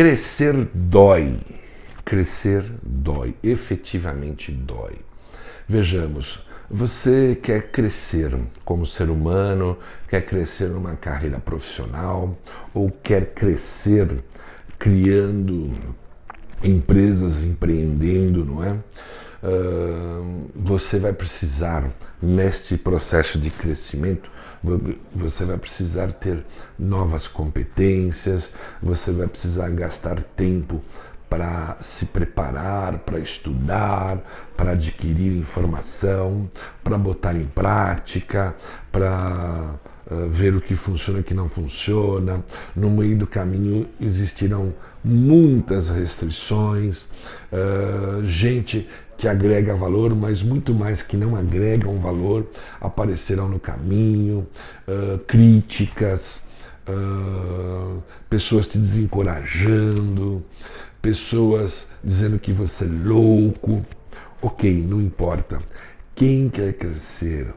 Crescer dói. Crescer dói. Efetivamente dói. Vejamos, você quer crescer como ser humano, quer crescer numa carreira profissional ou quer crescer criando empresas, empreendendo, não é? Você vai precisar, neste processo de crescimento, você vai precisar ter novas competências, você vai precisar gastar tempo para se preparar, para estudar, para adquirir informação, para botar em prática, para uh, ver o que funciona e o que não funciona. No meio do caminho existirão muitas restrições, uh, gente que agrega valor, mas muito mais que não agregam valor aparecerão no caminho, uh, críticas, uh, pessoas te desencorajando, pessoas dizendo que você é louco. Ok, não importa. Quem quer crescer,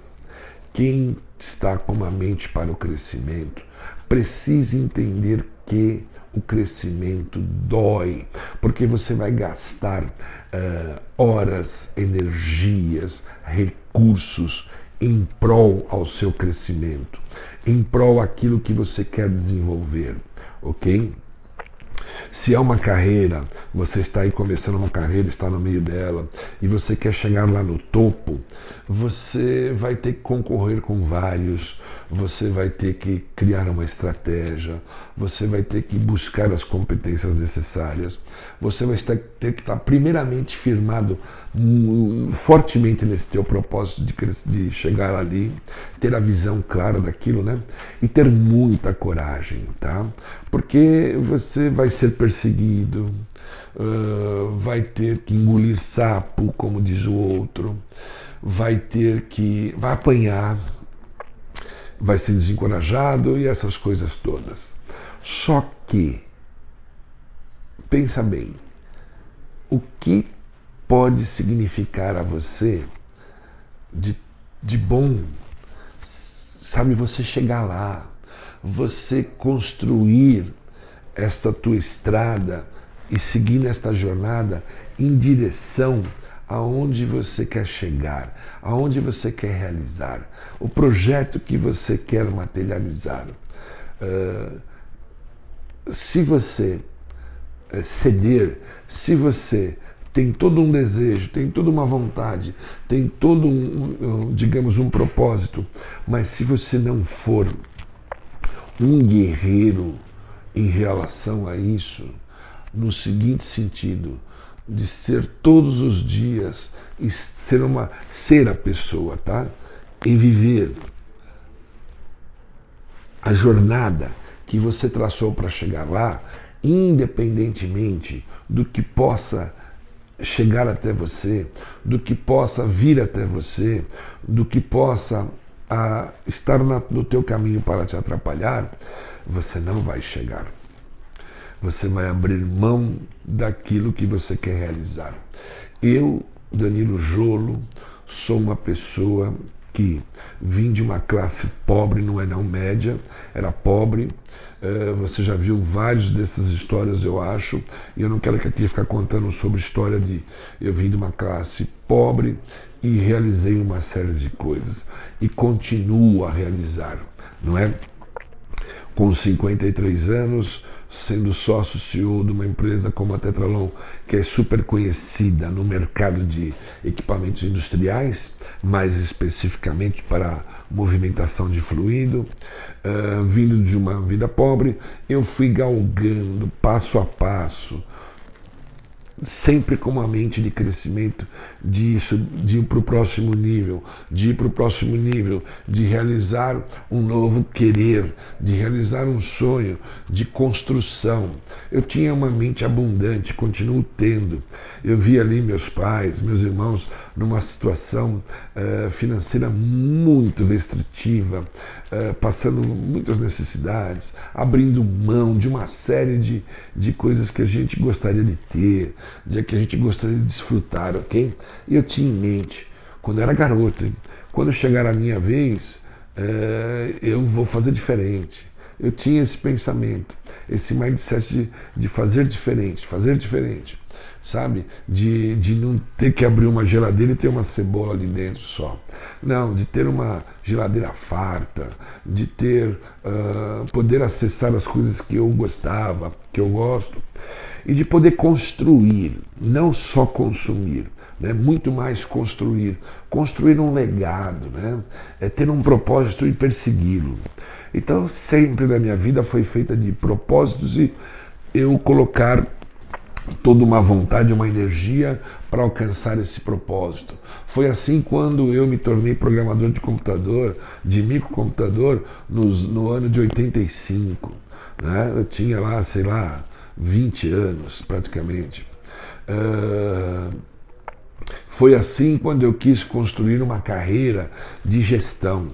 quem está com uma mente para o crescimento, precisa entender que o crescimento dói, porque você vai gastar uh, horas, energias, recursos em prol ao seu crescimento, em prol aquilo que você quer desenvolver, ok? Se é uma carreira, você está aí começando uma carreira, está no meio dela e você quer chegar lá no topo, você vai ter que concorrer com vários, você vai ter que criar uma estratégia, você vai ter que buscar as competências necessárias, você vai ter que estar primeiramente firmado fortemente nesse teu propósito de, de chegar ali, ter a visão clara daquilo, né? E ter muita coragem, tá? Porque você vai ser perseguido, uh, vai ter que engolir sapo, como diz o outro, vai ter que. vai apanhar, vai ser desencorajado e essas coisas todas. Só que, pensa bem, o que pode significar a você de, de bom, sabe, você chegar lá, você construir essa tua estrada e seguir nesta jornada em direção aonde você quer chegar, aonde você quer realizar, o projeto que você quer materializar. Uh, se você uh, ceder, se você tem todo um desejo, tem toda uma vontade, tem todo um, digamos, um propósito, mas se você não for um guerreiro em relação a isso, no seguinte sentido, de ser todos os dias e ser uma ser a pessoa, tá? E viver a jornada que você traçou para chegar lá, independentemente do que possa chegar até você, do que possa vir até você, do que possa a, estar no teu caminho para te atrapalhar, você não vai chegar. Você vai abrir mão daquilo que você quer realizar. Eu, Danilo Jolo, sou uma pessoa que vim de uma classe pobre, não é não média, era pobre. Uh, você já viu várias dessas histórias, eu acho, e eu não quero aqui ficar contando sobre história de eu vim de uma classe pobre e realizei uma série de coisas e continuo a realizar, não é? Com 53 anos, sendo sócio CEO de uma empresa como a Tetralon, que é super conhecida no mercado de equipamentos industriais, mais especificamente para movimentação de fluido, uh, vindo de uma vida pobre, eu fui galgando passo a passo sempre com uma mente de crescimento, disso, de ir para o próximo nível, de ir para o próximo nível, de realizar um novo querer, de realizar um sonho, de construção. Eu tinha uma mente abundante, continuo tendo. Eu vi ali meus pais, meus irmãos, numa situação uh, financeira muito restritiva, uh, passando muitas necessidades, abrindo mão de uma série de, de coisas que a gente gostaria de ter, de que a gente gostaria de desfrutar, ok? E eu tinha em mente, quando era garoto, quando chegar a minha vez, uh, eu vou fazer diferente eu tinha esse pensamento, esse mindset de, de fazer diferente, fazer diferente, sabe? De, de não ter que abrir uma geladeira e ter uma cebola ali dentro só. Não, de ter uma geladeira farta, de ter, uh, poder acessar as coisas que eu gostava, que eu gosto, e de poder construir, não só consumir né? muito mais construir. Construir um legado, né? é ter um propósito e persegui-lo. Então, sempre na minha vida foi feita de propósitos e eu colocar toda uma vontade, uma energia para alcançar esse propósito. Foi assim quando eu me tornei programador de computador, de microcomputador, nos, no ano de 85. Né? Eu tinha lá, sei lá, 20 anos praticamente. Uh, foi assim quando eu quis construir uma carreira de gestão,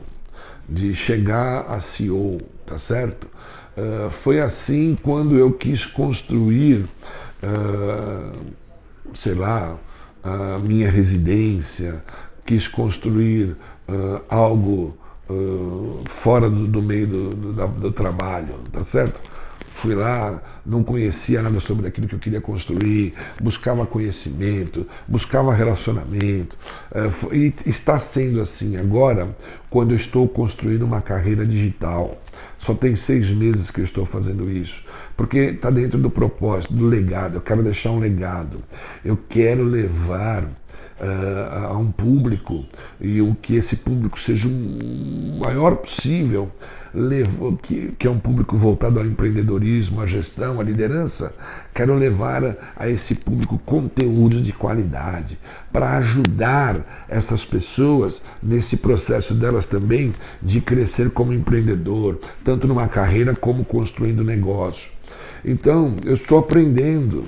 de chegar a CEO, tá certo? Uh, foi assim quando eu quis construir, uh, sei lá, a minha residência, quis construir uh, algo fora do, do meio do, do, do trabalho, tá certo? Fui lá, não conhecia nada sobre aquilo que eu queria construir, buscava conhecimento, buscava relacionamento. Eh, e está sendo assim agora, quando eu estou construindo uma carreira digital. Só tem seis meses que eu estou fazendo isso, porque está dentro do propósito, do legado. Eu quero deixar um legado. Eu quero levar uh, a um público e o que esse público seja o maior possível, que, que é um público voltado ao empreendedorismo, à gestão, à liderança, quero levar a esse público conteúdo de qualidade para ajudar essas pessoas nesse processo delas também de crescer como empreendedor, tanto numa carreira como construindo negócio. Então, eu estou aprendendo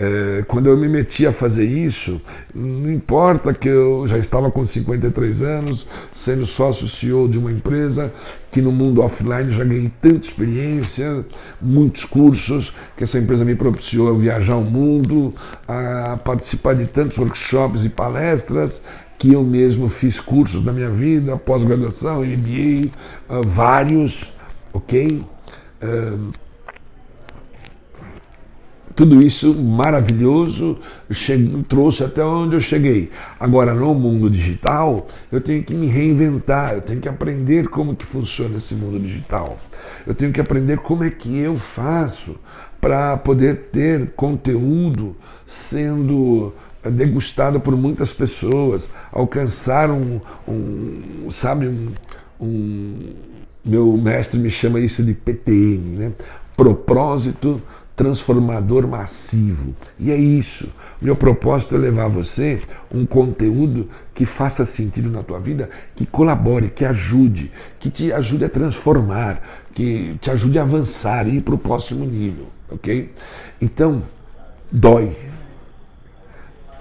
é, quando eu me meti a fazer isso, não importa que eu já estava com 53 anos, sendo sócio CEO de uma empresa, que no mundo offline já ganhei tanta experiência, muitos cursos, que essa empresa me propiciou a viajar o mundo, a participar de tantos workshops e palestras, que eu mesmo fiz cursos na minha vida, pós-graduação, MBA, uh, vários, ok? Uh, tudo isso maravilhoso trouxe até onde eu cheguei. Agora, no mundo digital, eu tenho que me reinventar, eu tenho que aprender como que funciona esse mundo digital. Eu tenho que aprender como é que eu faço para poder ter conteúdo sendo degustado por muitas pessoas, alcançar um, um sabe, um, um, meu mestre me chama isso de PTM, né? Propósito transformador massivo. E é isso. Meu propósito é levar você um conteúdo que faça sentido na tua vida, que colabore, que ajude, que te ajude a transformar, que te ajude a avançar e ir para o próximo nível, ok? Então, dói.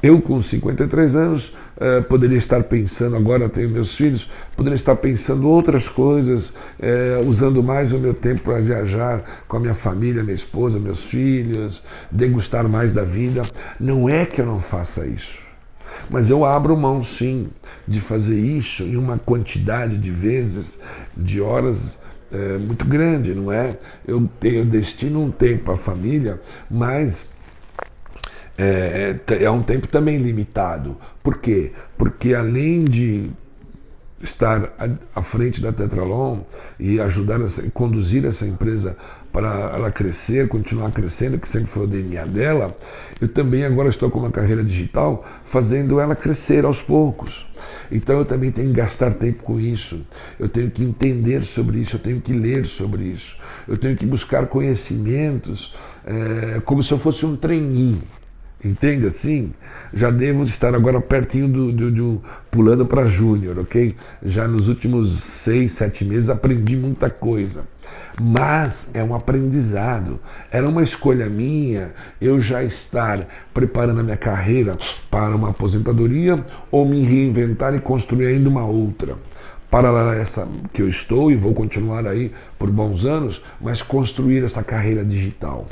Eu, com 53 anos, uh, poderia estar pensando, agora tenho meus filhos, poderia estar pensando outras coisas, uh, usando mais o meu tempo para viajar com a minha família, minha esposa, meus filhos, degustar mais da vida. Não é que eu não faça isso. Mas eu abro mão, sim, de fazer isso em uma quantidade de vezes, de horas é, muito grande, não é? Eu, tenho, eu destino um tempo à família, mas é, é, é um tempo também limitado. Por quê? Porque além de estar à frente da Tetralon e ajudar a conduzir essa empresa para ela crescer, continuar crescendo, que sempre foi o DNA dela, eu também agora estou com uma carreira digital fazendo ela crescer aos poucos. Então eu também tenho que gastar tempo com isso, eu tenho que entender sobre isso, eu tenho que ler sobre isso, eu tenho que buscar conhecimentos é, como se eu fosse um treininho. Entende assim? Já devo estar agora pertinho do, do, do pulando para júnior, ok? Já nos últimos seis, sete meses aprendi muita coisa. Mas é um aprendizado. Era uma escolha minha eu já estar preparando a minha carreira para uma aposentadoria ou me reinventar e construir ainda uma outra paralela a essa que eu estou e vou continuar aí por bons anos, mas construir essa carreira digital.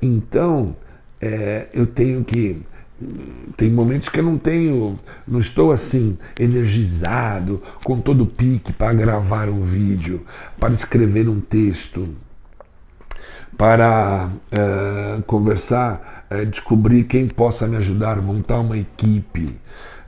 Então, é, eu tenho que tem momentos que eu não tenho, não estou assim energizado, com todo o pique para gravar um vídeo, para escrever um texto, para uh, conversar, uh, descobrir quem possa me ajudar, montar uma equipe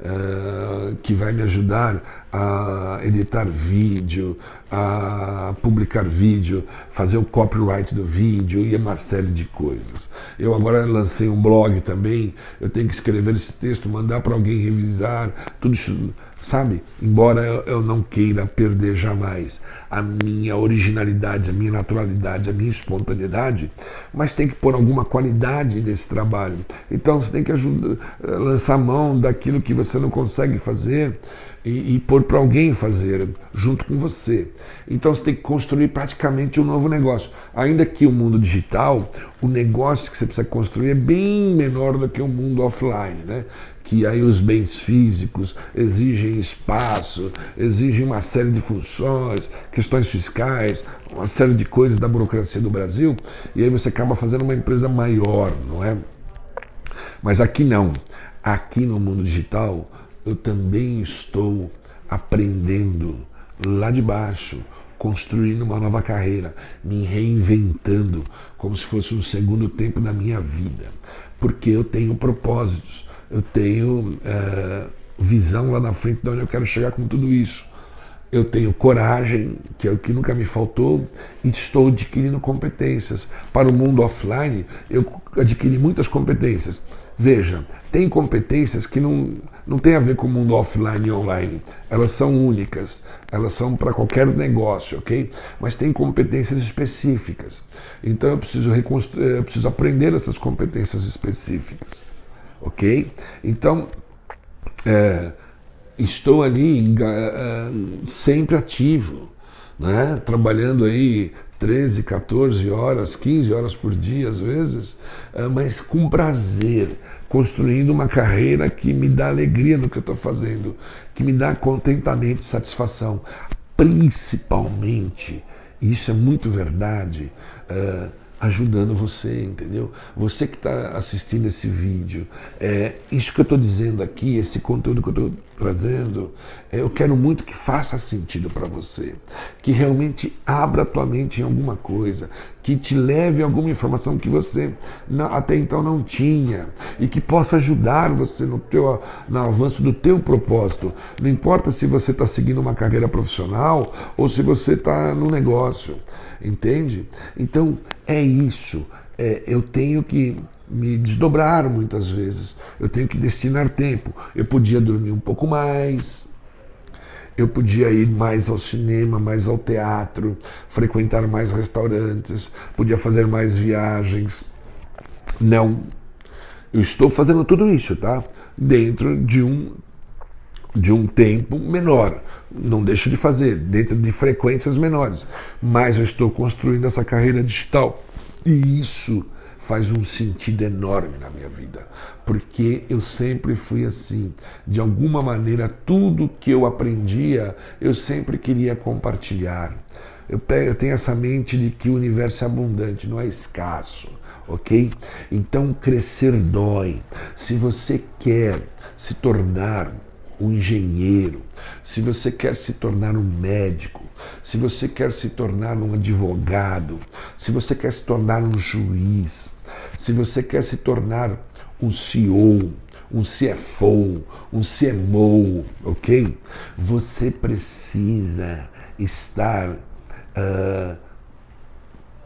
uh, que vai me ajudar a editar vídeo, a publicar vídeo, fazer o copyright do vídeo e uma série de coisas. Eu agora lancei um blog também, eu tenho que escrever esse texto, mandar para alguém revisar, tudo isso, sabe? Embora eu não queira perder jamais a minha originalidade, a minha naturalidade, a minha espontaneidade, mas tem que pôr alguma qualidade nesse trabalho. Então você tem que ajudar, lançar mão daquilo que você não consegue fazer e, e pôr para alguém fazer junto com você. Então você tem que construir praticamente um novo negócio. Ainda que o mundo digital, o negócio que você precisa construir é bem menor do que o mundo offline, né? que aí os bens físicos exigem espaço, exigem uma série de funções, questões fiscais, uma série de coisas da burocracia do Brasil, e aí você acaba fazendo uma empresa maior, não é? Mas aqui não. Aqui no mundo digital, eu também estou aprendendo lá de baixo, construindo uma nova carreira, me reinventando como se fosse um segundo tempo da minha vida, porque eu tenho propósitos, eu tenho é, visão lá na frente de onde eu quero chegar com tudo isso. Eu tenho coragem, que é o que nunca me faltou, e estou adquirindo competências. Para o mundo offline, eu adquiri muitas competências Veja, tem competências que não, não tem a ver com o mundo offline e online. Elas são únicas, elas são para qualquer negócio, ok? Mas tem competências específicas. Então eu preciso, eu preciso aprender essas competências específicas, ok? Então, é, estou ali é, sempre ativo, né? trabalhando aí 13, 14 horas, 15 horas por dia às vezes, eh, mas com prazer, construindo uma carreira que me dá alegria no que eu estou fazendo, que me dá contentamento e satisfação. Principalmente, isso é muito verdade, uh, ajudando você, entendeu? Você que está assistindo esse vídeo, é, isso que eu estou dizendo aqui, esse conteúdo que eu estou trazendo, é, eu quero muito que faça sentido para você, que realmente abra a tua mente em alguma coisa, que te leve alguma informação que você até então não tinha e que possa ajudar você no, teu, no avanço do teu propósito. Não importa se você está seguindo uma carreira profissional ou se você está no negócio entende? Então é isso. É, eu tenho que me desdobrar muitas vezes. Eu tenho que destinar tempo. Eu podia dormir um pouco mais. Eu podia ir mais ao cinema, mais ao teatro, frequentar mais restaurantes, podia fazer mais viagens. Não. Eu estou fazendo tudo isso, tá? Dentro de um de um tempo menor. Não deixo de fazer, dentro de frequências menores. Mas eu estou construindo essa carreira digital. E isso faz um sentido enorme na minha vida, porque eu sempre fui assim. De alguma maneira, tudo que eu aprendia, eu sempre queria compartilhar. Eu, tenho essa mente de que o universo é abundante, não é escasso, ok? Então, crescer dói. Se você quer se tornar um engenheiro, se você quer se tornar um médico, se você quer se tornar um advogado, se você quer se tornar um juiz, se você quer se tornar um CEO, um CFO, um CMO, ok? Você precisa estar uh,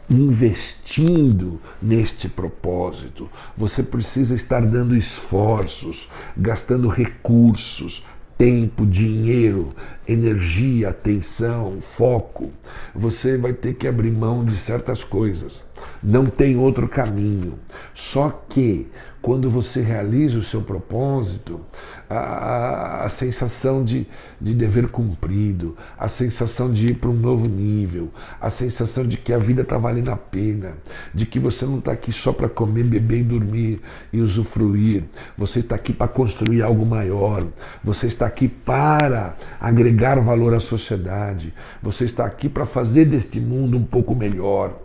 investindo neste propósito. Você precisa estar dando esforços, gastando recursos, tempo, dinheiro, energia, atenção, foco. Você vai ter que abrir mão de certas coisas. Não tem outro caminho. Só que quando você realiza o seu propósito, a, a, a sensação de, de dever cumprido, a sensação de ir para um novo nível, a sensação de que a vida está valendo a pena, de que você não está aqui só para comer, beber e dormir e usufruir, você está aqui para construir algo maior, você está aqui para agregar valor à sociedade, você está aqui para fazer deste mundo um pouco melhor.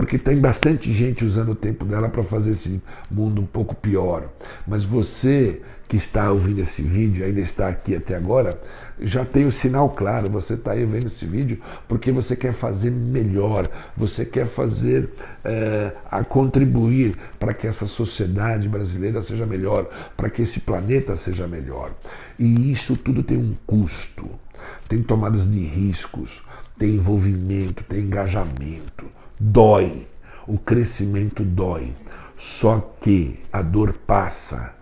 Porque tem bastante gente usando o tempo dela para fazer esse mundo um pouco pior. Mas você que está ouvindo esse vídeo, ainda está aqui até agora, já tem o sinal claro. Você está aí vendo esse vídeo porque você quer fazer melhor, você quer fazer é, a contribuir para que essa sociedade brasileira seja melhor, para que esse planeta seja melhor. E isso tudo tem um custo, tem tomadas de riscos, tem envolvimento, tem engajamento. Dói. O crescimento dói. Só que a dor passa,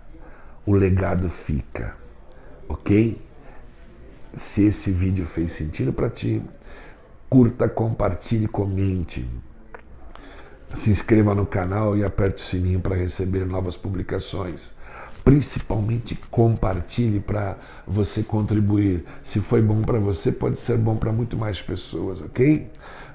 o legado fica. Ok? Se esse vídeo fez sentido para ti, curta, compartilhe, comente. Se inscreva no canal e aperte o sininho para receber novas publicações principalmente compartilhe para você contribuir. Se foi bom para você, pode ser bom para muito mais pessoas, ok?